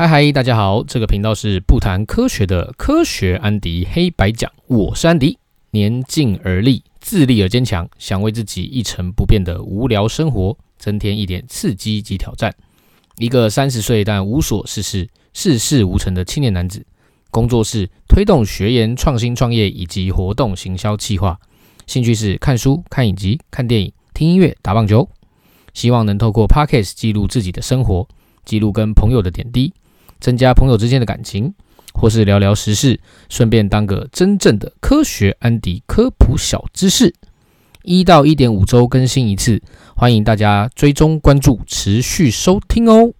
嗨嗨，大家好，这个频道是不谈科学的科学安迪黑白讲，我是安迪，年近而立，自立而坚强，想为自己一成不变的无聊生活增添一点刺激及挑战。一个三十岁但无所事事、事事无成的青年男子，工作是推动学研、创新创业以及活动行销企划，兴趣是看书、看影集、看电影、听音乐、打棒球，希望能透过 Podcast 记录自己的生活，记录跟朋友的点滴。增加朋友之间的感情，或是聊聊时事，顺便当个真正的科学安迪科普小知识。一到一点五周更新一次，欢迎大家追踪关注，持续收听哦。